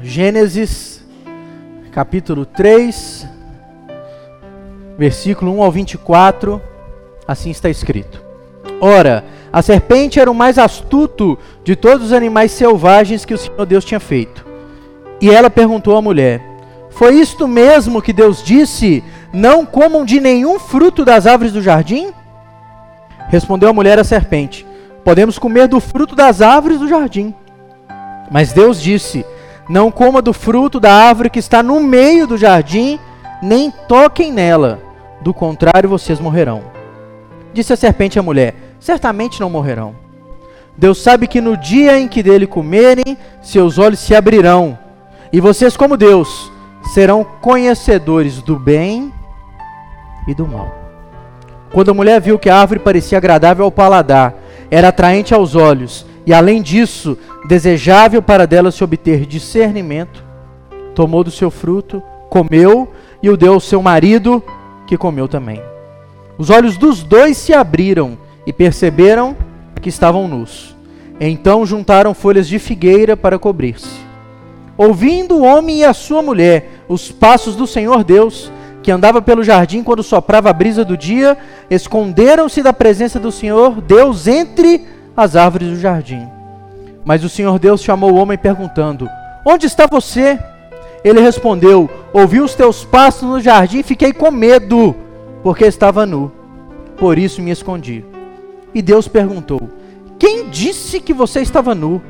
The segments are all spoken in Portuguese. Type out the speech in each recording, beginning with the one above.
Gênesis, capítulo 3, versículo 1 ao 24, assim está escrito: Ora, a serpente era o mais astuto de todos os animais selvagens que o Senhor Deus tinha feito. E ela perguntou à mulher: Foi isto mesmo que Deus disse? Não comam de nenhum fruto das árvores do jardim? Respondeu a mulher à serpente: Podemos comer do fruto das árvores do jardim. Mas Deus disse: Não coma do fruto da árvore que está no meio do jardim, nem toquem nela, do contrário vocês morrerão. Disse a serpente à mulher: Certamente não morrerão. Deus sabe que no dia em que dele comerem, seus olhos se abrirão, e vocês, como Deus, serão conhecedores do bem e do mal. Quando a mulher viu que a árvore parecia agradável ao paladar, era atraente aos olhos, e além disso, desejável para dela se obter discernimento, tomou do seu fruto, comeu e o deu ao seu marido, que comeu também. Os olhos dos dois se abriram e perceberam que estavam nus. Então juntaram folhas de figueira para cobrir-se. Ouvindo o homem e a sua mulher os passos do Senhor Deus, que andava pelo jardim quando soprava a brisa do dia, esconderam-se da presença do Senhor Deus entre as árvores do jardim. Mas o Senhor Deus chamou o homem perguntando: Onde está você? Ele respondeu: Ouvi os teus passos no jardim e fiquei com medo, porque estava nu. Por isso me escondi. E Deus perguntou: Quem disse que você estava nu?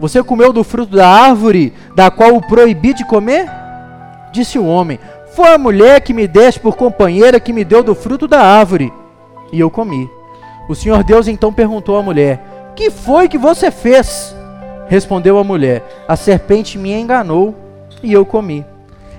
Você comeu do fruto da árvore da qual o proibi de comer? Disse o homem: Foi a mulher que me deste por companheira que me deu do fruto da árvore. E eu comi. O Senhor Deus então perguntou à mulher: Que foi que você fez? Respondeu a mulher: A serpente me enganou e eu comi.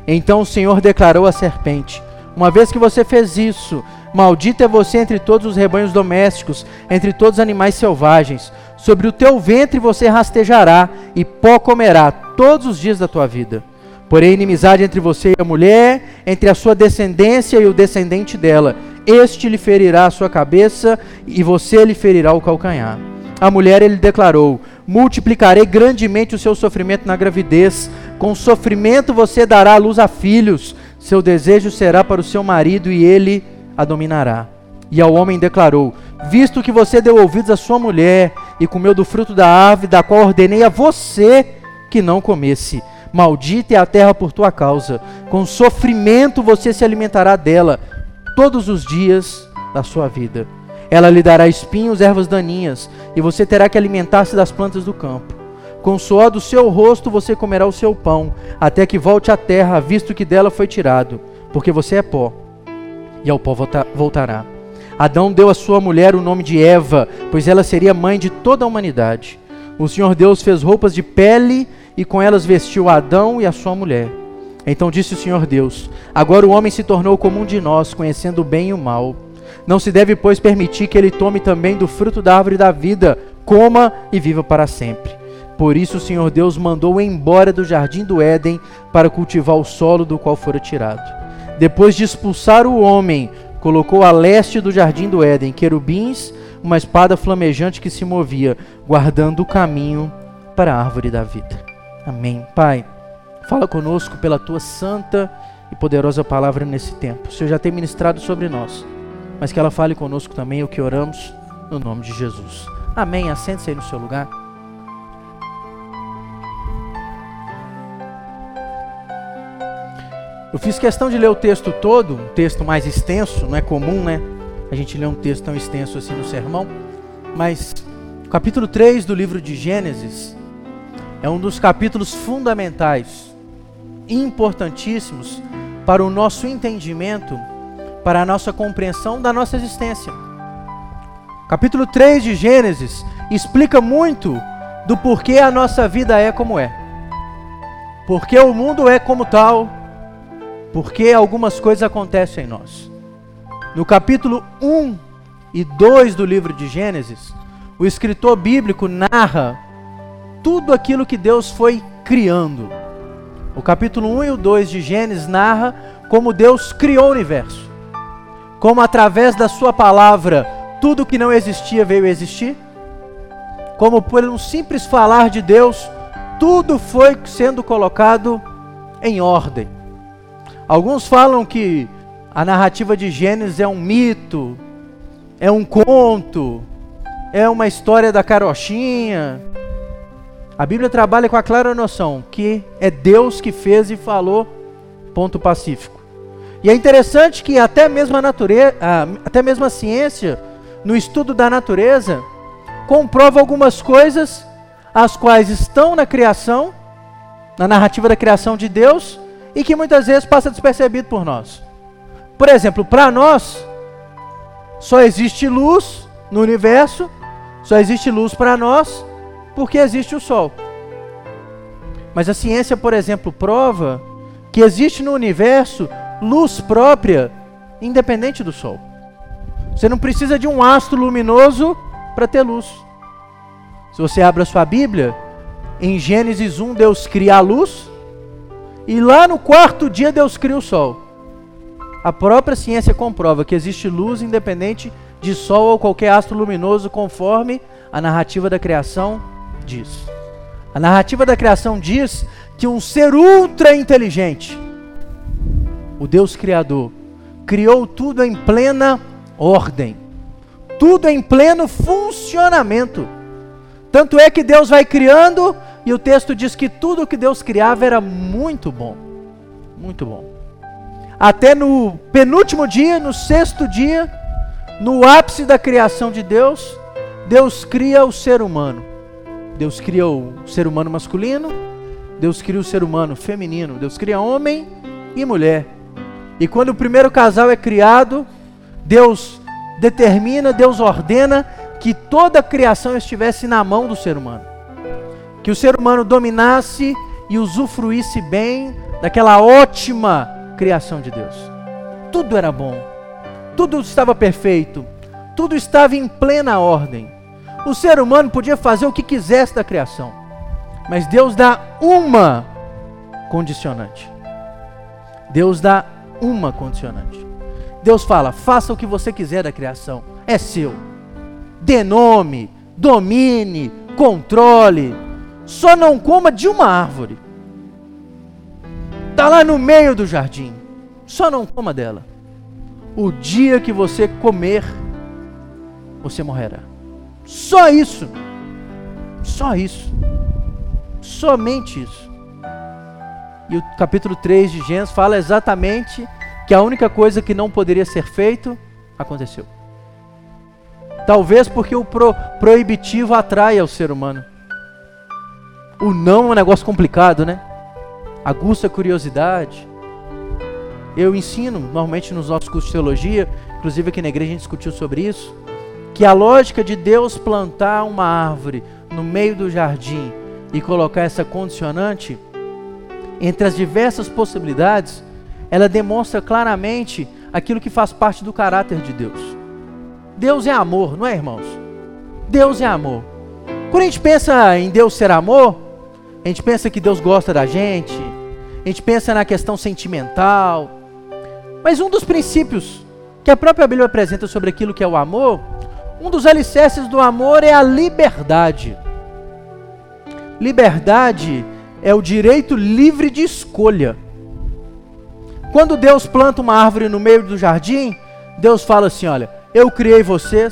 Então o Senhor declarou à serpente: Uma vez que você fez isso, Maldito é você entre todos os rebanhos domésticos, entre todos os animais selvagens. Sobre o teu ventre você rastejará, e pó comerá todos os dias da tua vida. Porém, inimizade entre você e a mulher, entre a sua descendência e o descendente dela. Este lhe ferirá a sua cabeça, e você lhe ferirá o calcanhar. A mulher ele declarou: Multiplicarei grandemente o seu sofrimento na gravidez. Com sofrimento você dará à luz a filhos. Seu desejo será para o seu marido, e ele a dominará. E ao homem declarou: Visto que você deu ouvidos à sua mulher e comeu do fruto da árvore da qual ordenei a você que não comesse, maldita é a terra por tua causa. Com sofrimento você se alimentará dela todos os dias da sua vida. Ela lhe dará espinhos, ervas daninhas, e você terá que alimentar-se das plantas do campo. Com o suor do seu rosto você comerá o seu pão, até que volte à terra, visto que dela foi tirado, porque você é pó e ao pó voltará. Adão deu à sua mulher o nome de Eva, pois ela seria mãe de toda a humanidade. O Senhor Deus fez roupas de pele e com elas vestiu Adão e a sua mulher. Então disse o Senhor Deus: Agora o homem se tornou como um de nós, conhecendo o bem e o mal. Não se deve, pois, permitir que ele tome também do fruto da árvore da vida, coma e viva para sempre. Por isso o Senhor Deus mandou embora do jardim do Éden para cultivar o solo do qual fora tirado. Depois de expulsar o homem, colocou a leste do jardim do Éden querubins, uma espada flamejante que se movia, guardando o caminho para a árvore da vida. Amém. Pai, fala conosco pela tua santa e poderosa palavra nesse tempo. O Senhor já tem ministrado sobre nós, mas que ela fale conosco também o que oramos no nome de Jesus. Amém. Assente-se aí no seu lugar. Eu fiz questão de ler o texto todo, um texto mais extenso, não é comum, né? A gente lê um texto tão extenso assim no sermão, mas o capítulo 3 do livro de Gênesis é um dos capítulos fundamentais, importantíssimos para o nosso entendimento, para a nossa compreensão da nossa existência. Capítulo 3 de Gênesis explica muito do porquê a nossa vida é como é. Porque o mundo é como tal, porque algumas coisas acontecem em nós. No capítulo 1 e 2 do livro de Gênesis, o escritor bíblico narra tudo aquilo que Deus foi criando. O capítulo 1 e o 2 de Gênesis narra como Deus criou o universo. Como através da sua palavra tudo que não existia veio a existir. Como por um simples falar de Deus, tudo foi sendo colocado em ordem. Alguns falam que a narrativa de Gênesis é um mito, é um conto, é uma história da carochinha. A Bíblia trabalha com a clara noção que é Deus que fez e falou, ponto pacífico. E é interessante que até mesmo a natureza, até mesmo a ciência, no estudo da natureza, comprova algumas coisas as quais estão na criação, na narrativa da criação de Deus, e que muitas vezes passa despercebido por nós. Por exemplo, para nós, só existe luz no universo, só existe luz para nós porque existe o Sol. Mas a ciência, por exemplo, prova que existe no universo luz própria, independente do Sol. Você não precisa de um astro luminoso para ter luz. Se você abre a sua Bíblia, em Gênesis 1 Deus cria a luz, e lá no quarto dia Deus cria o sol. A própria ciência comprova que existe luz independente de sol ou qualquer astro luminoso, conforme a narrativa da criação diz. A narrativa da criação diz que um ser ultra inteligente, o Deus Criador, criou tudo em plena ordem, tudo em pleno funcionamento. Tanto é que Deus vai criando e o texto diz que tudo que Deus criava era muito bom. Muito bom. Até no penúltimo dia, no sexto dia, no ápice da criação de Deus, Deus cria o ser humano. Deus cria o ser humano masculino, Deus cria o ser humano feminino, Deus cria homem e mulher. E quando o primeiro casal é criado, Deus determina, Deus ordena que toda a criação estivesse na mão do ser humano que o ser humano dominasse e usufruísse bem daquela ótima criação de Deus. Tudo era bom, tudo estava perfeito, tudo estava em plena ordem. O ser humano podia fazer o que quisesse da criação, mas Deus dá uma condicionante. Deus dá uma condicionante. Deus fala: faça o que você quiser da criação, é seu. Dê nome, domine, controle, só não coma de uma árvore. Está lá no meio do jardim. Só não coma dela. O dia que você comer, você morrerá. Só isso. Só isso. Somente isso. E o capítulo 3 de Gênesis fala exatamente que a única coisa que não poderia ser feito aconteceu. Talvez porque o pro, proibitivo atrai ao ser humano. O não é um negócio complicado, né? Aguça a curiosidade. Eu ensino, normalmente nos nossos cursos de teologia, inclusive aqui na igreja a gente discutiu sobre isso, que a lógica de Deus plantar uma árvore no meio do jardim e colocar essa condicionante, entre as diversas possibilidades, ela demonstra claramente aquilo que faz parte do caráter de Deus. Deus é amor, não é, irmãos? Deus é amor. Quando a gente pensa em Deus ser amor, a gente pensa que Deus gosta da gente, a gente pensa na questão sentimental. Mas um dos princípios que a própria Bíblia apresenta sobre aquilo que é o amor, um dos alicerces do amor é a liberdade. Liberdade é o direito livre de escolha. Quando Deus planta uma árvore no meio do jardim, Deus fala assim: Olha, eu criei vocês,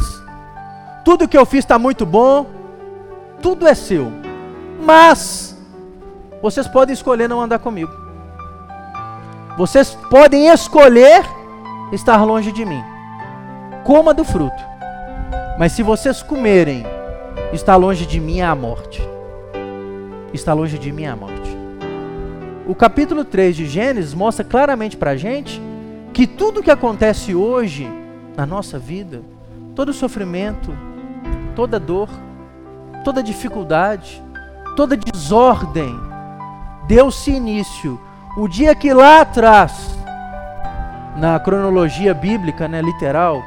tudo que eu fiz está muito bom, tudo é seu, mas vocês podem escolher não andar comigo. Vocês podem escolher estar longe de mim. Coma do fruto. Mas se vocês comerem, estar longe de mim é a morte. Estar longe de mim a morte. O capítulo 3 de Gênesis mostra claramente para a gente que tudo que acontece hoje na nossa vida, todo sofrimento, toda dor, toda dificuldade, toda desordem, deu-se início o dia que lá atrás, na cronologia bíblica, né, literal,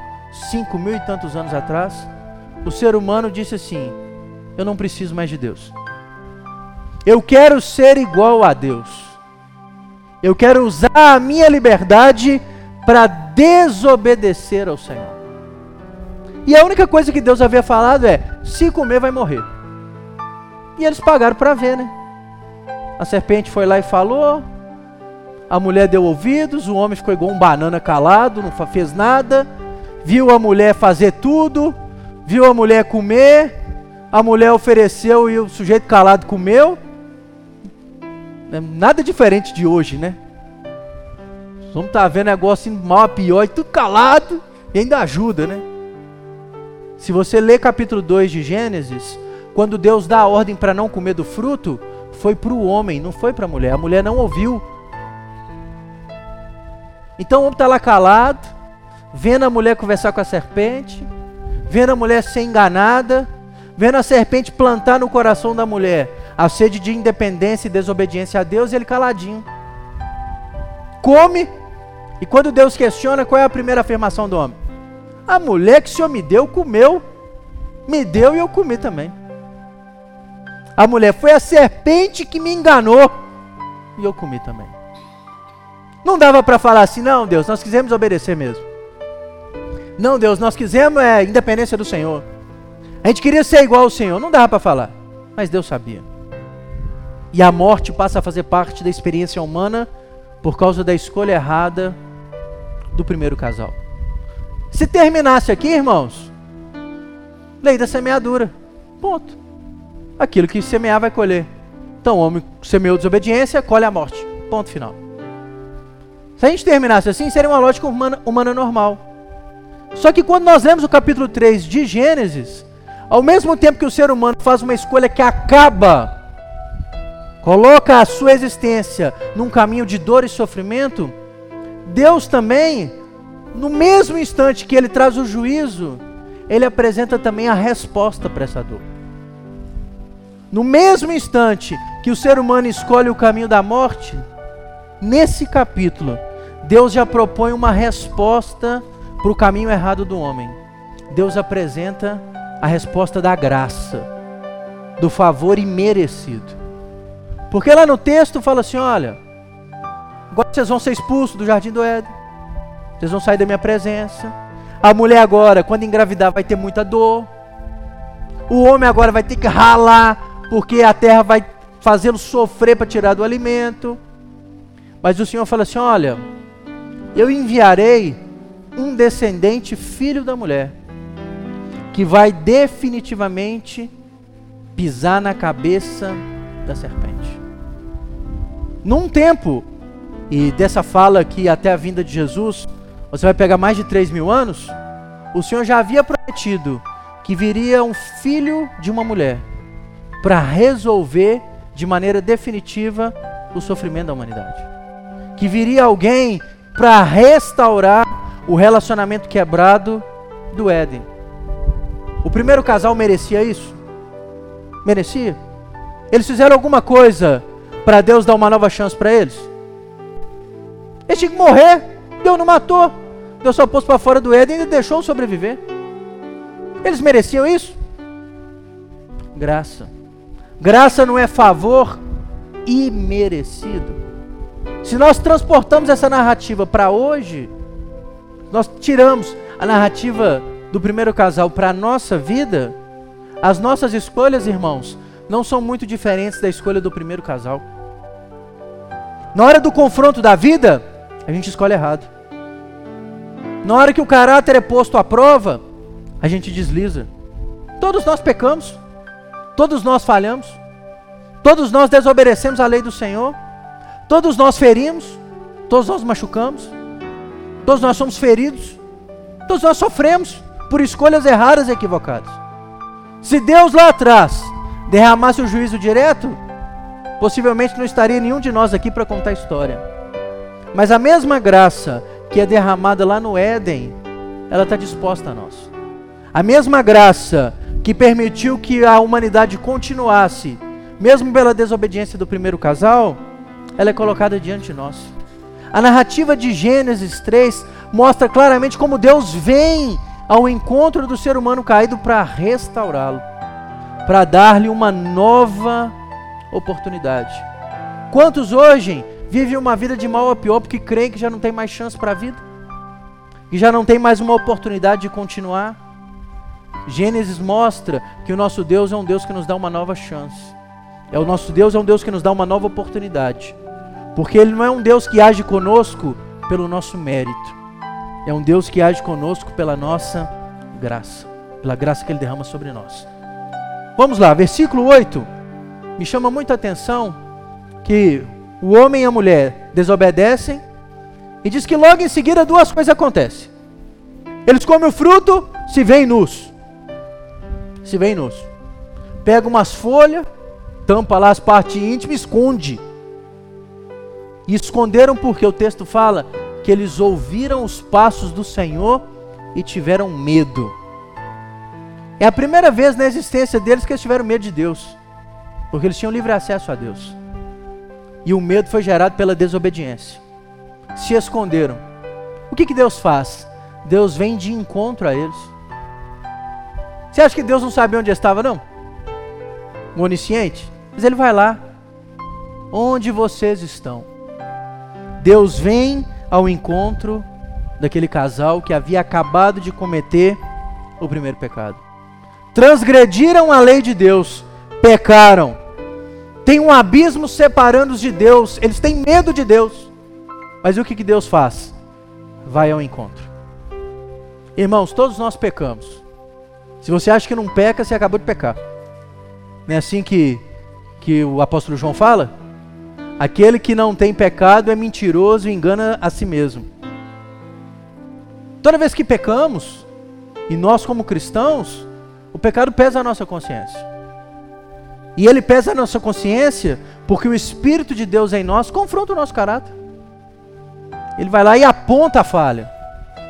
cinco mil e tantos anos atrás, o ser humano disse assim: Eu não preciso mais de Deus. Eu quero ser igual a Deus. Eu quero usar a minha liberdade para desobedecer ao Senhor. E a única coisa que Deus havia falado é: se comer, vai morrer. E eles pagaram para ver, né? A serpente foi lá e falou. A mulher deu ouvidos, o homem ficou igual um banana calado, não fez nada. Viu a mulher fazer tudo, viu a mulher comer, a mulher ofereceu e o sujeito calado comeu. É nada diferente de hoje, né? Vamos tá vendo negócio mal a pior e tudo calado e ainda ajuda, né? Se você ler capítulo 2 de Gênesis, quando Deus dá a ordem para não comer do fruto, foi para o homem, não foi para a mulher. A mulher não ouviu. Então o homem está lá calado, vendo a mulher conversar com a serpente, vendo a mulher ser enganada, vendo a serpente plantar no coração da mulher a sede de independência e desobediência a Deus, ele caladinho. Come, e quando Deus questiona, qual é a primeira afirmação do homem? A mulher que o Senhor me deu, comeu, me deu e eu comi também. A mulher foi a serpente que me enganou e eu comi também. Não dava para falar assim, não, Deus, nós quisemos obedecer mesmo. Não, Deus, nós quisemos é independência do Senhor. A gente queria ser igual ao Senhor. Não dava para falar, mas Deus sabia. E a morte passa a fazer parte da experiência humana por causa da escolha errada do primeiro casal. Se terminasse aqui, irmãos, lei da semeadura. Ponto. Aquilo que semear vai colher. Então, o homem semeou desobediência, colhe a morte. Ponto final. Se a gente terminasse assim, seria uma lógica humana, humana normal. Só que quando nós lemos o capítulo 3 de Gênesis, ao mesmo tempo que o ser humano faz uma escolha que acaba, coloca a sua existência num caminho de dor e sofrimento, Deus também no mesmo instante que ele traz o juízo, ele apresenta também a resposta para essa dor. No mesmo instante que o ser humano escolhe o caminho da morte, nesse capítulo, Deus já propõe uma resposta para o caminho errado do homem. Deus apresenta a resposta da graça, do favor imerecido. Porque lá no texto fala assim: olha, agora vocês vão ser expulsos do jardim do Éden. Vocês vão sair da minha presença. A mulher agora, quando engravidar, vai ter muita dor. O homem agora vai ter que ralar, porque a terra vai fazê-lo sofrer para tirar do alimento. Mas o Senhor fala assim: Olha, eu enviarei um descendente, filho da mulher, que vai definitivamente pisar na cabeça da serpente. Num tempo, e dessa fala aqui até a vinda de Jesus, você vai pegar mais de 3 mil anos, o Senhor já havia prometido que viria um filho de uma mulher para resolver de maneira definitiva o sofrimento da humanidade. Que viria alguém para restaurar o relacionamento quebrado do Éden. O primeiro casal merecia isso? Merecia? Eles fizeram alguma coisa para Deus dar uma nova chance para eles? Eles tinham que morrer. Deus não matou. Deus só pôs para fora do Éden e deixou sobreviver. Eles mereciam isso? Graça. Graça não é favor imerecido. Se nós transportamos essa narrativa para hoje, nós tiramos a narrativa do primeiro casal para a nossa vida, as nossas escolhas, irmãos, não são muito diferentes da escolha do primeiro casal. Na hora do confronto da vida, a gente escolhe errado. Na hora que o caráter é posto à prova, a gente desliza. Todos nós pecamos, todos nós falhamos, todos nós desobedecemos a lei do Senhor, todos nós ferimos, todos nós machucamos, todos nós somos feridos, todos nós sofremos por escolhas erradas e equivocadas. Se Deus lá atrás derramasse o juízo direto, possivelmente não estaria nenhum de nós aqui para contar a história. Mas a mesma graça que é derramada lá no Éden, ela está disposta a nós. A mesma graça que permitiu que a humanidade continuasse, mesmo pela desobediência do primeiro casal, ela é colocada diante de nós. A narrativa de Gênesis 3 mostra claramente como Deus vem ao encontro do ser humano caído para restaurá-lo, para dar-lhe uma nova oportunidade. Quantos hoje vivem uma vida de mal a pior porque creem que já não tem mais chance para a vida, que já não tem mais uma oportunidade de continuar. Gênesis mostra que o nosso Deus é um Deus que nos dá uma nova chance. É o nosso Deus é um Deus que nos dá uma nova oportunidade. Porque ele não é um Deus que age conosco pelo nosso mérito. É um Deus que age conosco pela nossa graça, pela graça que ele derrama sobre nós. Vamos lá, versículo 8. Me chama muita atenção que o homem e a mulher desobedecem e diz que logo em seguida duas coisas acontecem. Eles comem o fruto, se veem nus. Se veem nus. Pega umas folhas, tampa lá as partes íntimas, esconde. E esconderam porque o texto fala que eles ouviram os passos do Senhor e tiveram medo. É a primeira vez na existência deles que eles tiveram medo de Deus, porque eles tinham livre acesso a Deus. E o medo foi gerado pela desobediência. Se esconderam. O que, que Deus faz? Deus vem de encontro a eles. Você acha que Deus não sabia onde estava, não? O onisciente? Mas ele vai lá. Onde vocês estão? Deus vem ao encontro daquele casal que havia acabado de cometer o primeiro pecado. Transgrediram a lei de Deus, pecaram. Tem um abismo separando-os de Deus, eles têm medo de Deus. Mas o que, que Deus faz? Vai ao encontro. Irmãos, todos nós pecamos. Se você acha que não peca, você acabou de pecar. Não é assim que, que o apóstolo João fala? Aquele que não tem pecado é mentiroso e engana a si mesmo. Toda vez que pecamos, e nós como cristãos, o pecado pesa a nossa consciência. E ele pesa a nossa consciência porque o Espírito de Deus em nós confronta o nosso caráter. Ele vai lá e aponta a falha,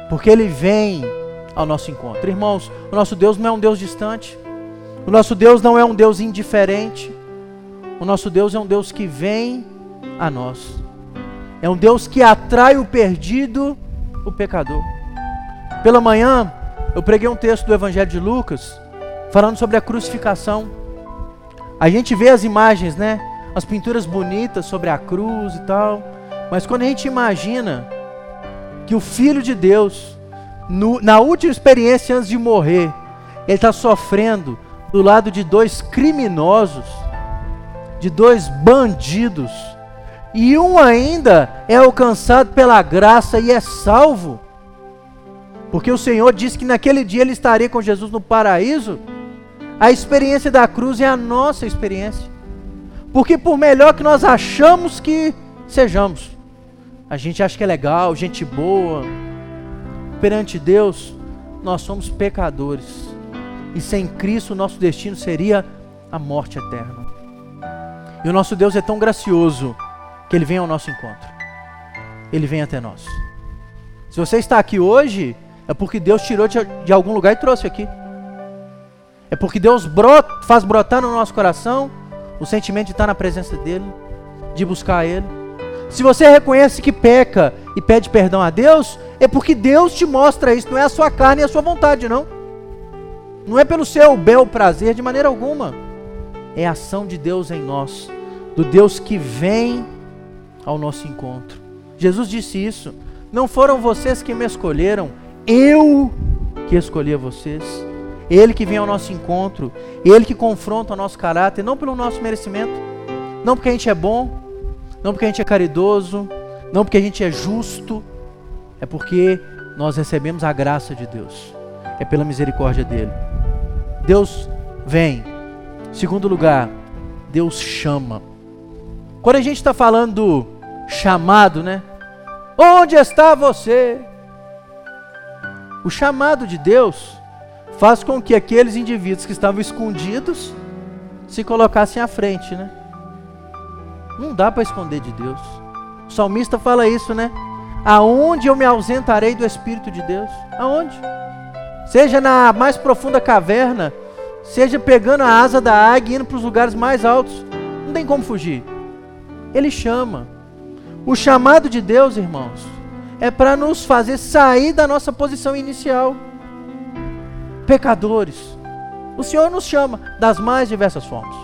porque ele vem ao nosso encontro. Irmãos, o nosso Deus não é um Deus distante, o nosso Deus não é um Deus indiferente, o nosso Deus é um Deus que vem a nós. É um Deus que atrai o perdido, o pecador. Pela manhã, eu preguei um texto do Evangelho de Lucas, falando sobre a crucificação. A gente vê as imagens, né? As pinturas bonitas sobre a cruz e tal. Mas quando a gente imagina que o Filho de Deus, no, na última experiência antes de morrer, ele está sofrendo do lado de dois criminosos, de dois bandidos, e um ainda é alcançado pela graça e é salvo. Porque o Senhor disse que naquele dia ele estaria com Jesus no paraíso. A experiência da cruz é a nossa experiência. Porque por melhor que nós achamos que sejamos, a gente acha que é legal, gente boa, perante Deus, nós somos pecadores. E sem Cristo o nosso destino seria a morte eterna. E o nosso Deus é tão gracioso que Ele vem ao nosso encontro. Ele vem até nós. Se você está aqui hoje, é porque Deus tirou de, de algum lugar e trouxe aqui. É porque Deus faz brotar no nosso coração o sentimento de estar na presença dEle, de buscar Ele. Se você reconhece que peca e pede perdão a Deus, é porque Deus te mostra isso, não é a sua carne e a sua vontade, não. Não é pelo seu bel prazer de maneira alguma. É a ação de Deus em nós, do Deus que vem ao nosso encontro. Jesus disse isso. Não foram vocês que me escolheram, eu que escolhi vocês. Ele que vem ao nosso encontro, ele que confronta o nosso caráter, não pelo nosso merecimento, não porque a gente é bom, não porque a gente é caridoso, não porque a gente é justo, é porque nós recebemos a graça de Deus, é pela misericórdia dele. Deus vem. Segundo lugar, Deus chama. Quando a gente está falando chamado, né? Onde está você? O chamado de Deus faz com que aqueles indivíduos que estavam escondidos se colocassem à frente, né? Não dá para esconder de Deus. O salmista fala isso, né? Aonde eu me ausentarei do Espírito de Deus? Aonde? Seja na mais profunda caverna, seja pegando a asa da águia e indo para os lugares mais altos. Não tem como fugir. Ele chama. O chamado de Deus, irmãos, é para nos fazer sair da nossa posição inicial. Pecadores. O Senhor nos chama das mais diversas formas.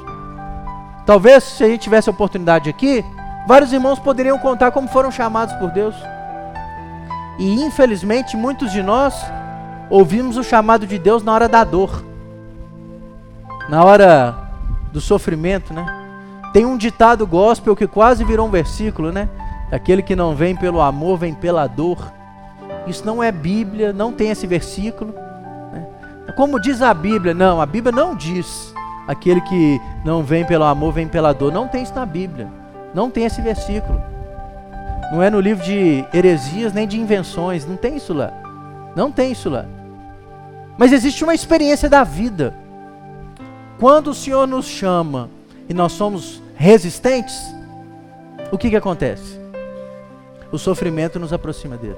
Talvez, se a gente tivesse a oportunidade aqui, vários irmãos poderiam contar como foram chamados por Deus. E infelizmente, muitos de nós ouvimos o chamado de Deus na hora da dor, na hora do sofrimento, né? Tem um ditado gospel que quase virou um versículo, né? Aquele que não vem pelo amor, vem pela dor. Isso não é Bíblia, não tem esse versículo. Como diz a Bíblia, não, a Bíblia não diz aquele que não vem pelo amor, vem pela dor. Não tem isso na Bíblia. Não tem esse versículo. Não é no livro de heresias nem de invenções. Não tem isso lá. Não tem isso lá. Mas existe uma experiência da vida. Quando o Senhor nos chama e nós somos resistentes, o que, que acontece? O sofrimento nos aproxima dele.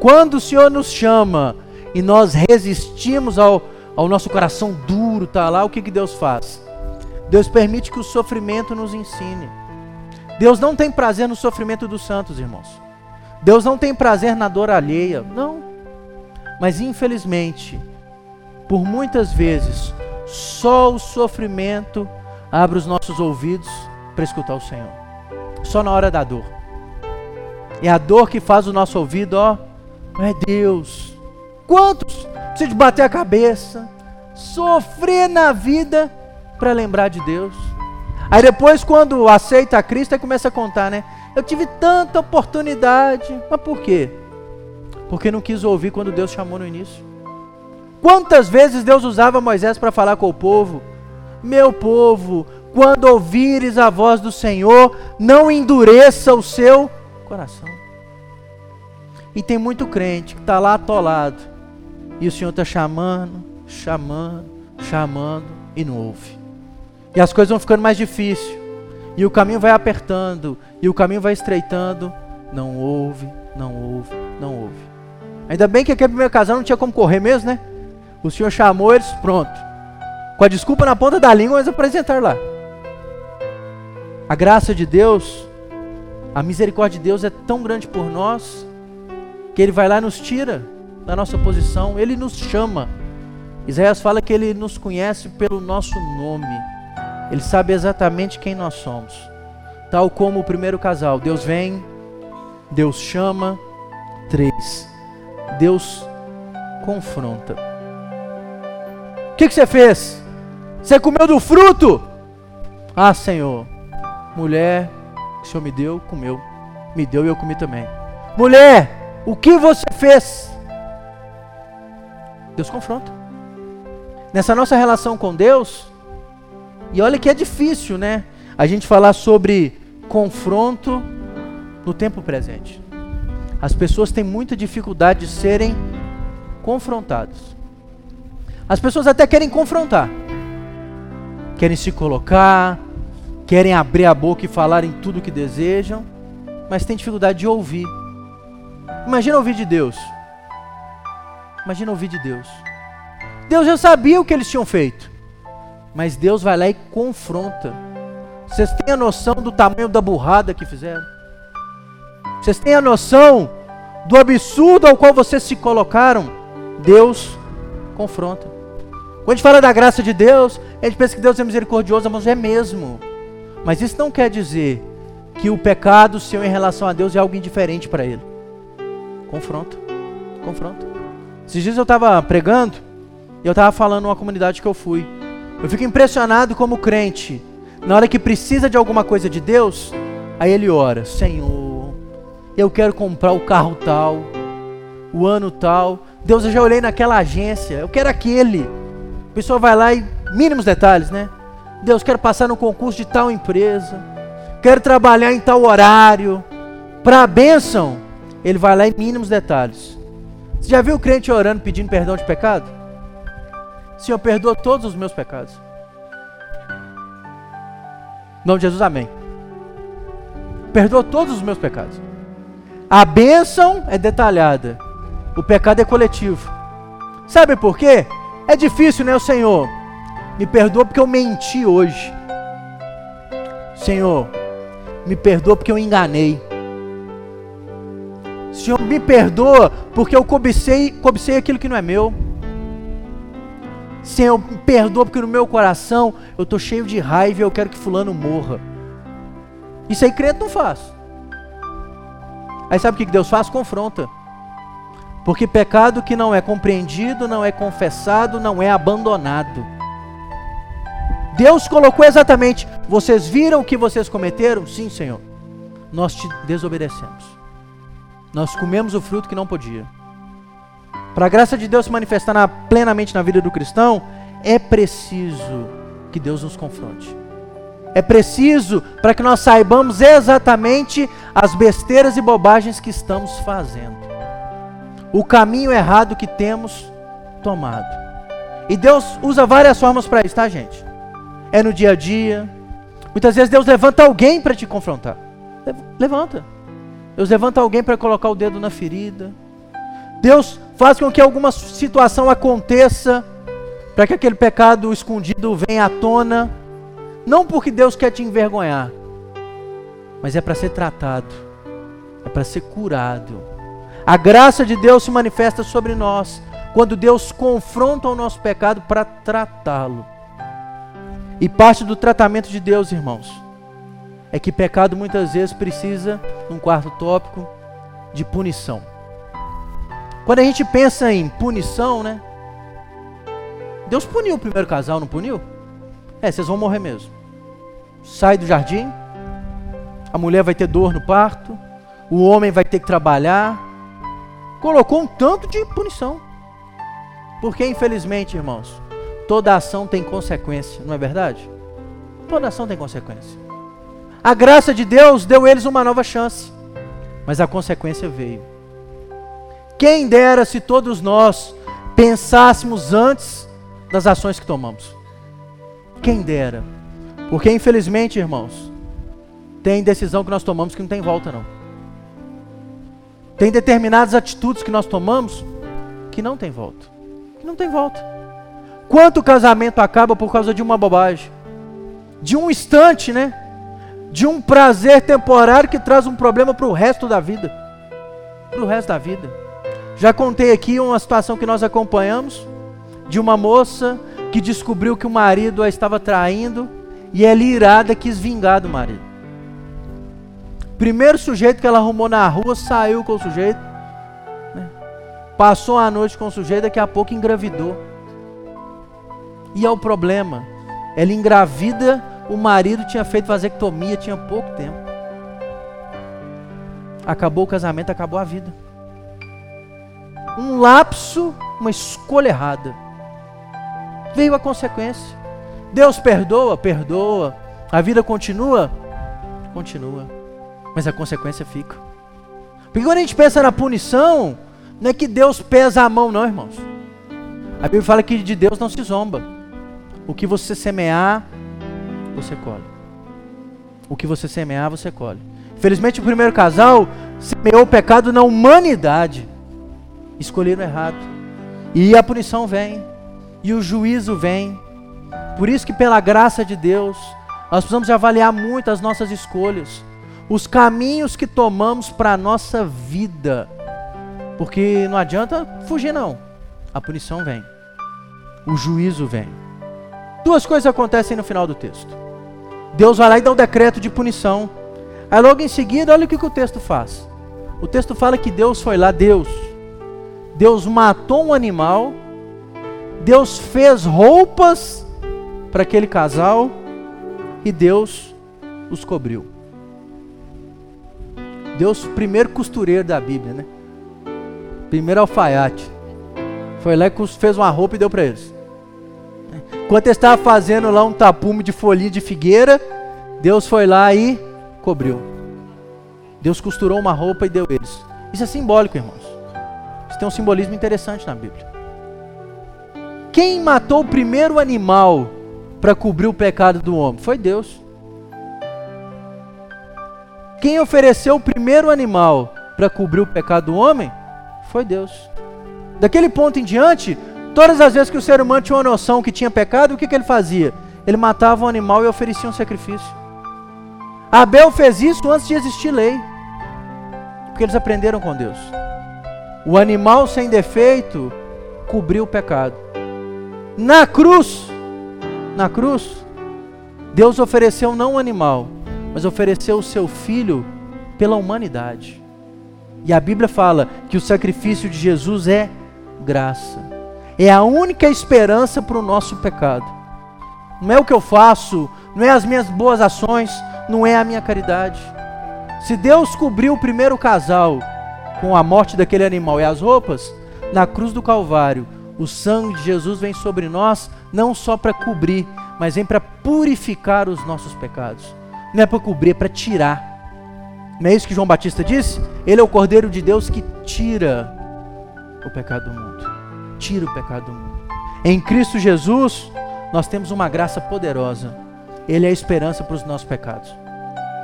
Quando o Senhor nos chama e nós resistimos ao, ao nosso coração duro, tá lá, o que, que Deus faz? Deus permite que o sofrimento nos ensine. Deus não tem prazer no sofrimento dos santos, irmãos. Deus não tem prazer na dor alheia. Não. Mas infelizmente, por muitas vezes, só o sofrimento abre os nossos ouvidos para escutar o Senhor. Só na hora da dor. É a dor que faz o nosso ouvido, ó, é Deus. Quantos precisam de bater a cabeça, sofrer na vida para lembrar de Deus? Aí depois, quando aceita a Cristo, aí começa a contar, né? Eu tive tanta oportunidade, mas por quê? Porque não quis ouvir quando Deus chamou no início. Quantas vezes Deus usava Moisés para falar com o povo? Meu povo, quando ouvires a voz do Senhor, não endureça o seu coração. E tem muito crente que está lá atolado. E o Senhor está chamando, chamando, chamando e não ouve. E as coisas vão ficando mais difíceis. E o caminho vai apertando. E o caminho vai estreitando. Não ouve, não ouve, não ouve. Ainda bem que aquele primeiro casal não tinha como correr mesmo, né? O Senhor chamou eles, pronto. Com a desculpa na ponta da língua, eles apresentaram lá. A graça de Deus, a misericórdia de Deus é tão grande por nós, que Ele vai lá e nos tira da nossa posição, Ele nos chama. Isaías fala que Ele nos conhece pelo nosso nome, Ele sabe exatamente quem nós somos. Tal como o primeiro casal, Deus vem, Deus chama, três, Deus confronta. O que, que você fez? Você comeu do fruto? Ah, Senhor, mulher o Senhor me deu, comeu. Me deu e eu comi também. Mulher, o que você fez? Deus confronta. Nessa nossa relação com Deus, e olha que é difícil, né? A gente falar sobre confronto no tempo presente. As pessoas têm muita dificuldade de serem confrontadas. As pessoas até querem confrontar, querem se colocar, querem abrir a boca e falar em tudo que desejam, mas têm dificuldade de ouvir. Imagina ouvir de Deus. Imagina ouvir de Deus. Deus já sabia o que eles tinham feito, mas Deus vai lá e confronta. Vocês têm a noção do tamanho da burrada que fizeram? Vocês têm a noção do absurdo ao qual vocês se colocaram? Deus confronta. Quando a gente fala da graça de Deus, a gente pensa que Deus é misericordioso, mas é mesmo. Mas isso não quer dizer que o pecado seu em relação a Deus é algo indiferente para ele. Confronta. Confronta. Esses dias eu estava pregando e eu estava falando numa comunidade que eu fui. Eu fico impressionado como crente, na hora que precisa de alguma coisa de Deus, aí ele ora: Senhor, eu quero comprar o carro tal, o ano tal. Deus, eu já olhei naquela agência, eu quero aquele. A pessoa vai lá e mínimos detalhes, né? Deus, quero passar no concurso de tal empresa, quero trabalhar em tal horário. Para a bênção, ele vai lá em mínimos detalhes. Você já viu o crente orando pedindo perdão de pecado? Senhor, perdoa todos os meus pecados. Em nome de Jesus, amém. Perdoa todos os meus pecados. A bênção é detalhada, o pecado é coletivo. Sabe por quê? É difícil, né, o Senhor? Me perdoa porque eu menti hoje. Senhor, me perdoa porque eu enganei. Senhor, me perdoa porque eu cobicei, cobicei aquilo que não é meu. Senhor, me perdoa porque no meu coração eu estou cheio de raiva e eu quero que fulano morra. Isso aí crente não faz. Aí sabe o que Deus faz? Confronta. Porque pecado que não é compreendido, não é confessado, não é abandonado. Deus colocou exatamente Vocês viram o que vocês cometeram? Sim, Senhor. Nós te desobedecemos. Nós comemos o fruto que não podia. Para a graça de Deus se manifestar na, plenamente na vida do cristão, é preciso que Deus nos confronte. É preciso para que nós saibamos exatamente as besteiras e bobagens que estamos fazendo. O caminho errado que temos tomado. E Deus usa várias formas para isso, tá, gente? É no dia a dia. Muitas vezes Deus levanta alguém para te confrontar. Levanta. Deus levanta alguém para colocar o dedo na ferida. Deus faz com que alguma situação aconteça para que aquele pecado escondido venha à tona. Não porque Deus quer te envergonhar, mas é para ser tratado, é para ser curado. A graça de Deus se manifesta sobre nós quando Deus confronta o nosso pecado para tratá-lo. E parte do tratamento de Deus, irmãos, é que pecado muitas vezes precisa, num quarto tópico, de punição. Quando a gente pensa em punição, né? Deus puniu o primeiro casal, não puniu? É, vocês vão morrer mesmo. Sai do jardim, a mulher vai ter dor no parto, o homem vai ter que trabalhar. Colocou um tanto de punição. Porque, infelizmente, irmãos, toda ação tem consequência, não é verdade? Toda ação tem consequência. A graça de Deus deu eles uma nova chance, mas a consequência veio. Quem dera se todos nós pensássemos antes das ações que tomamos. Quem dera. Porque infelizmente, irmãos, tem decisão que nós tomamos que não tem volta não. Tem determinadas atitudes que nós tomamos que não tem volta. Que não tem volta. Quanto casamento acaba por causa de uma bobagem? De um instante, né? De um prazer temporário que traz um problema para o resto da vida. Para o resto da vida. Já contei aqui uma situação que nós acompanhamos de uma moça que descobriu que o marido a estava traindo e ela irada quis vingar do marido. Primeiro sujeito que ela arrumou na rua saiu com o sujeito, né? passou a noite com o sujeito, daqui a pouco engravidou. E é o problema, ela engravida, o marido tinha feito vasectomia, tinha pouco tempo. Acabou o casamento, acabou a vida. Um lapso, uma escolha errada. Veio a consequência. Deus perdoa, perdoa. A vida continua, continua. Mas a consequência fica. Porque quando a gente pensa na punição, não é que Deus pesa a mão, não, irmãos. A Bíblia fala que de Deus não se zomba. O que você semear, você colhe. O que você semear, você colhe. Infelizmente, o primeiro casal semeou o pecado na humanidade. Escolheram errado. E a punição vem. E o juízo vem. Por isso que pela graça de Deus, nós precisamos avaliar muito as nossas escolhas, os caminhos que tomamos para a nossa vida. Porque não adianta fugir não. A punição vem. O juízo vem. Duas coisas acontecem no final do texto. Deus vai lá e dá um decreto de punição. Aí logo em seguida, olha o que, que o texto faz. O texto fala que Deus foi lá, Deus. Deus matou um animal. Deus fez roupas para aquele casal e Deus os cobriu. Deus, primeiro costureiro da Bíblia, né? Primeiro alfaiate. Foi lá e fez uma roupa e deu para eles. Enquanto ele estava fazendo lá um tapume de folhinha de figueira, Deus foi lá e cobriu. Deus costurou uma roupa e deu eles. Isso é simbólico, irmãos. Isso tem um simbolismo interessante na Bíblia. Quem matou o primeiro animal para cobrir o pecado do homem? Foi Deus. Quem ofereceu o primeiro animal para cobrir o pecado do homem? Foi Deus. Daquele ponto em diante, todas as vezes que o ser humano tinha uma noção que tinha pecado, o que, que ele fazia? Ele matava um animal e oferecia um sacrifício. Abel fez isso antes de existir lei. Porque eles aprenderam com Deus. O animal sem defeito cobriu o pecado. Na cruz, na cruz, Deus ofereceu não um animal, mas ofereceu o seu filho pela humanidade. E a Bíblia fala que o sacrifício de Jesus é graça. É a única esperança para o nosso pecado. Não é o que eu faço, não é as minhas boas ações, não é a minha caridade. Se Deus cobriu o primeiro casal com a morte daquele animal e as roupas, na cruz do Calvário, o sangue de Jesus vem sobre nós não só para cobrir, mas vem para purificar os nossos pecados. Não é para cobrir, é para tirar. Não é isso que João Batista disse? Ele é o Cordeiro de Deus que tira o pecado do mundo. Tira o pecado do mundo. Em Cristo Jesus, nós temos uma graça poderosa. Ele é a esperança para os nossos pecados.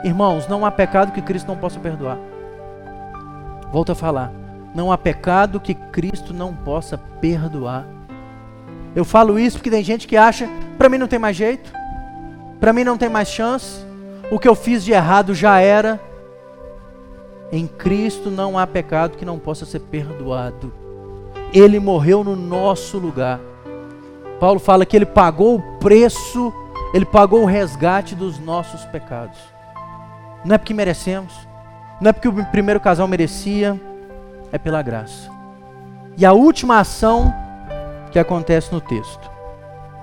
Irmãos, não há pecado que Cristo não possa perdoar. Volto a falar. Não há pecado que Cristo não possa perdoar. Eu falo isso porque tem gente que acha, para mim não tem mais jeito, para mim não tem mais chance, o que eu fiz de errado já era. Em Cristo não há pecado que não possa ser perdoado. Ele morreu no nosso lugar. Paulo fala que ele pagou o preço, ele pagou o resgate dos nossos pecados. Não é porque merecemos, não é porque o primeiro casal merecia, é pela graça. E a última ação que acontece no texto.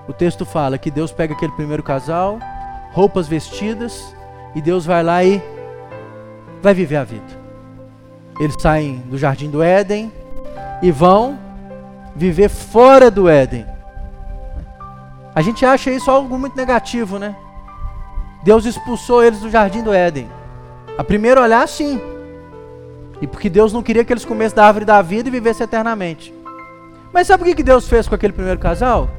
O texto fala que Deus pega aquele primeiro casal, roupas vestidas, e Deus vai lá e vai viver a vida. Eles saem do jardim do Éden e vão viver fora do Éden. A gente acha isso algo muito negativo, né? Deus expulsou eles do jardim do Éden. A primeiro olhar, sim. E porque Deus não queria que eles comessem da árvore da vida e vivessem eternamente. Mas sabe o que Deus fez com aquele primeiro casal?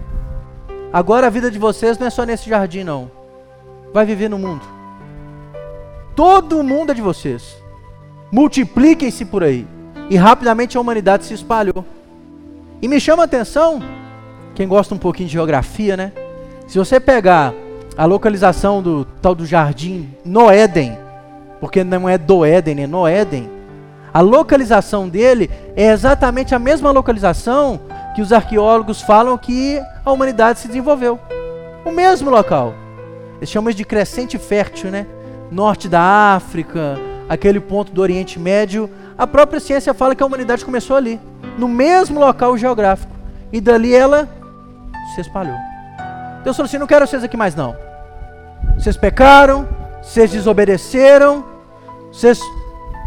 Agora a vida de vocês não é só nesse jardim, não. Vai viver no mundo. Todo mundo é de vocês. Multipliquem-se por aí. E rapidamente a humanidade se espalhou. E me chama a atenção, quem gosta um pouquinho de geografia, né? Se você pegar a localização do tal do jardim no Éden, porque não é do Éden, é no Éden, a localização dele é exatamente a mesma localização que os arqueólogos falam que a humanidade se desenvolveu. O mesmo local. Eles chamam isso de crescente fértil, né? Norte da África, aquele ponto do Oriente Médio. A própria ciência fala que a humanidade começou ali, no mesmo local geográfico. E dali ela se espalhou. Deus falou assim: não quero vocês aqui mais não. Vocês pecaram, vocês desobedeceram, vocês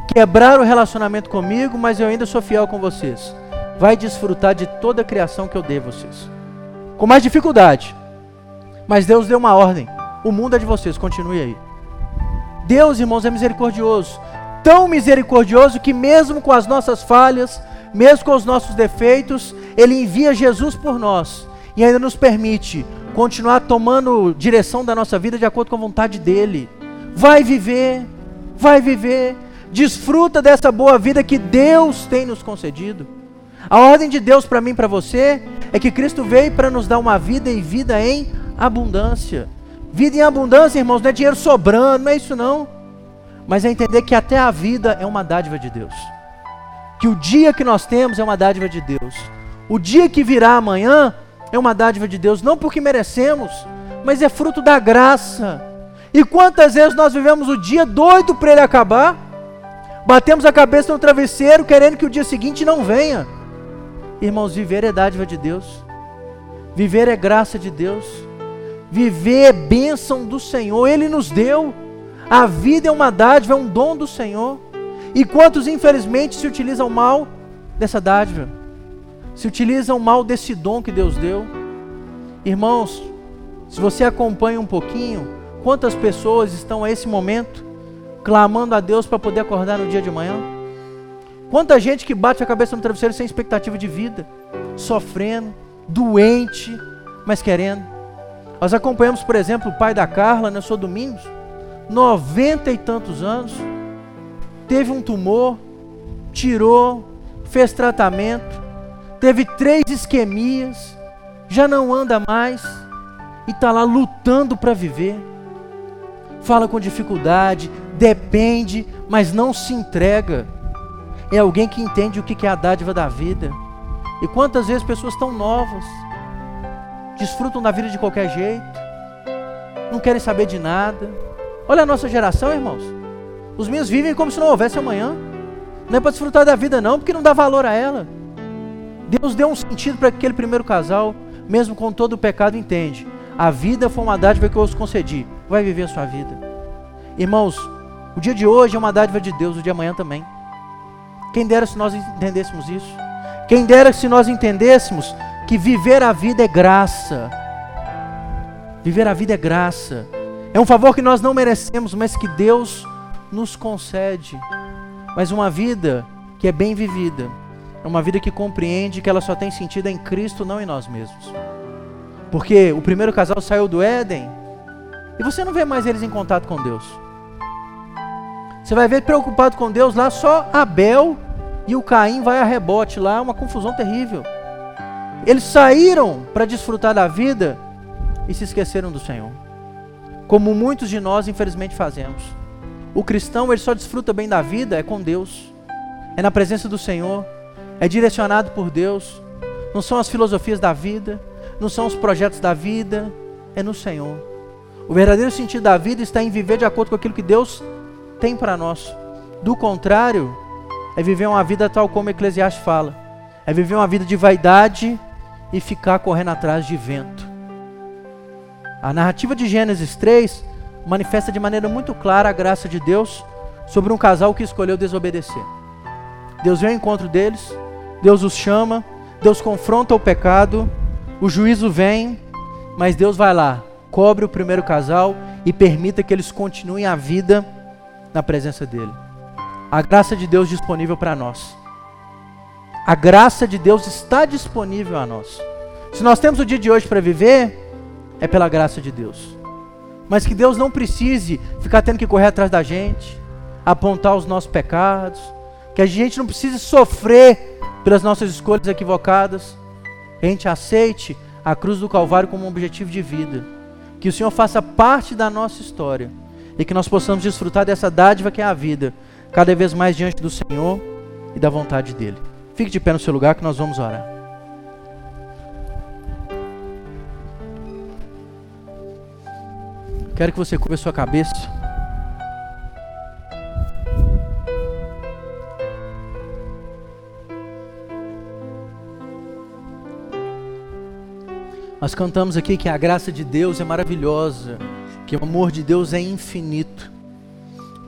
quebraram o relacionamento comigo, mas eu ainda sou fiel com vocês. Vai desfrutar de toda a criação que eu dei a vocês. Com mais dificuldade. Mas Deus deu uma ordem. O mundo é de vocês, continue aí. Deus, irmãos, é misericordioso. Tão misericordioso que, mesmo com as nossas falhas, mesmo com os nossos defeitos, Ele envia Jesus por nós e ainda nos permite continuar tomando direção da nossa vida de acordo com a vontade dEle. Vai viver, vai viver, Desfruta dessa boa vida que Deus tem nos concedido. A ordem de Deus para mim e para você é que Cristo veio para nos dar uma vida e vida em abundância. Vida em abundância, irmãos, não é dinheiro sobrando, não é isso não. Mas é entender que até a vida é uma dádiva de Deus. Que o dia que nós temos é uma dádiva de Deus. O dia que virá amanhã é uma dádiva de Deus, não porque merecemos, mas é fruto da graça. E quantas vezes nós vivemos o dia doido para ele acabar? Batemos a cabeça no travesseiro querendo que o dia seguinte não venha. Irmãos, viver é dádiva de Deus. Viver é graça de Deus. Viver é bênção do Senhor. Ele nos deu. A vida é uma dádiva, é um dom do Senhor. E quantos, infelizmente, se utilizam mal dessa dádiva? Se utilizam mal desse dom que Deus deu? Irmãos, se você acompanha um pouquinho, quantas pessoas estão a esse momento clamando a Deus para poder acordar no dia de manhã? Quanta gente que bate a cabeça no travesseiro sem expectativa de vida, sofrendo, doente, mas querendo. Nós acompanhamos, por exemplo, o pai da Carla, né, sou Domingos, noventa e tantos anos, teve um tumor, tirou, fez tratamento, teve três isquemias, já não anda mais e está lá lutando para viver. Fala com dificuldade, depende, mas não se entrega. É alguém que entende o que é a dádiva da vida. E quantas vezes pessoas tão novas desfrutam da vida de qualquer jeito, não querem saber de nada. Olha a nossa geração, irmãos. Os meus vivem como se não houvesse amanhã. Não é para desfrutar da vida, não, porque não dá valor a ela. Deus deu um sentido para aquele primeiro casal, mesmo com todo o pecado, entende. A vida foi uma dádiva que eu os concedi vai viver a sua vida. Irmãos, o dia de hoje é uma dádiva de Deus, o de amanhã também. Quem dera se nós entendêssemos isso. Quem dera se nós entendêssemos que viver a vida é graça. Viver a vida é graça. É um favor que nós não merecemos, mas que Deus nos concede. Mas uma vida que é bem vivida. É uma vida que compreende que ela só tem sentido em Cristo, não em nós mesmos. Porque o primeiro casal saiu do Éden e você não vê mais eles em contato com Deus. Você vai ver preocupado com Deus lá só Abel e o Caim vai a rebote lá, uma confusão terrível. Eles saíram para desfrutar da vida e se esqueceram do Senhor. Como muitos de nós infelizmente fazemos. O cristão ele só desfruta bem da vida é com Deus. É na presença do Senhor, é direcionado por Deus. Não são as filosofias da vida, não são os projetos da vida, é no Senhor. O verdadeiro sentido da vida está em viver de acordo com aquilo que Deus tem para nós. Do contrário, é viver uma vida tal como Eclesiastes fala. É viver uma vida de vaidade e ficar correndo atrás de vento. A narrativa de Gênesis 3 manifesta de maneira muito clara a graça de Deus sobre um casal que escolheu desobedecer. Deus vem ao encontro deles, Deus os chama, Deus confronta o pecado, o juízo vem, mas Deus vai lá, cobre o primeiro casal e permita que eles continuem a vida na presença dele a graça de Deus disponível para nós. A graça de Deus está disponível a nós. Se nós temos o dia de hoje para viver, é pela graça de Deus. Mas que Deus não precise ficar tendo que correr atrás da gente, apontar os nossos pecados, que a gente não precise sofrer pelas nossas escolhas equivocadas, que a gente aceite a cruz do Calvário como um objetivo de vida, que o Senhor faça parte da nossa história e que nós possamos desfrutar dessa dádiva que é a vida, cada vez mais diante do Senhor e da vontade dEle. Fique de pé no seu lugar que nós vamos orar. Quero que você cubra a sua cabeça. Nós cantamos aqui que a graça de Deus é maravilhosa, que o amor de Deus é infinito.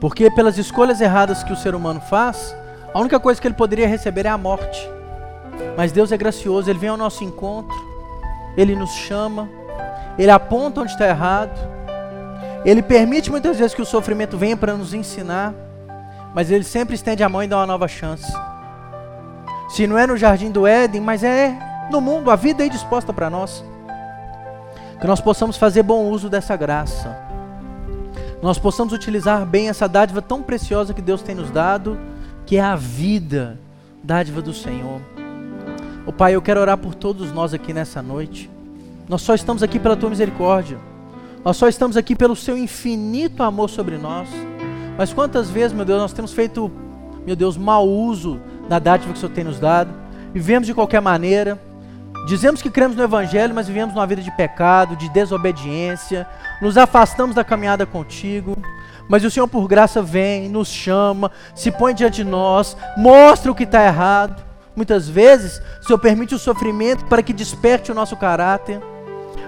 Porque pelas escolhas erradas que o ser humano faz, a única coisa que ele poderia receber é a morte. Mas Deus é gracioso, Ele vem ao nosso encontro, Ele nos chama, Ele aponta onde está errado, Ele permite muitas vezes que o sofrimento venha para nos ensinar, mas Ele sempre estende a mão e dá uma nova chance. Se não é no jardim do Éden, mas é no mundo, a vida aí disposta para nós. Que nós possamos fazer bom uso dessa graça nós possamos utilizar bem essa dádiva tão preciosa que Deus tem nos dado, que é a vida, dádiva do Senhor. O oh, Pai, eu quero orar por todos nós aqui nessa noite. Nós só estamos aqui pela tua misericórdia. Nós só estamos aqui pelo seu infinito amor sobre nós. Mas quantas vezes, meu Deus, nós temos feito, meu Deus, mau uso da dádiva que o Senhor tem nos dado. Vivemos de qualquer maneira, Dizemos que cremos no Evangelho, mas vivemos uma vida de pecado, de desobediência, nos afastamos da caminhada contigo. Mas o Senhor, por graça, vem, nos chama, se põe diante de nós, mostra o que está errado. Muitas vezes, o Senhor permite o sofrimento para que desperte o nosso caráter.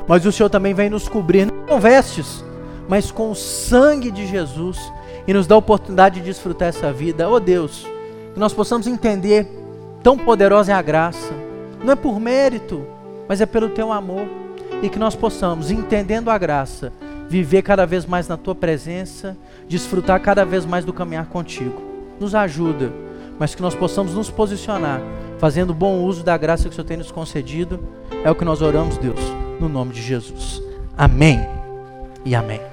Mas o Senhor também vem nos cobrir, não com vestes, mas com o sangue de Jesus e nos dá a oportunidade de desfrutar essa vida. Oh Deus, que nós possamos entender tão poderosa é a graça não é por mérito, mas é pelo teu amor. E que nós possamos, entendendo a graça, viver cada vez mais na tua presença, desfrutar cada vez mais do caminhar contigo. Nos ajuda, mas que nós possamos nos posicionar, fazendo bom uso da graça que o Senhor tem nos concedido. É o que nós oramos, Deus, no nome de Jesus. Amém e amém.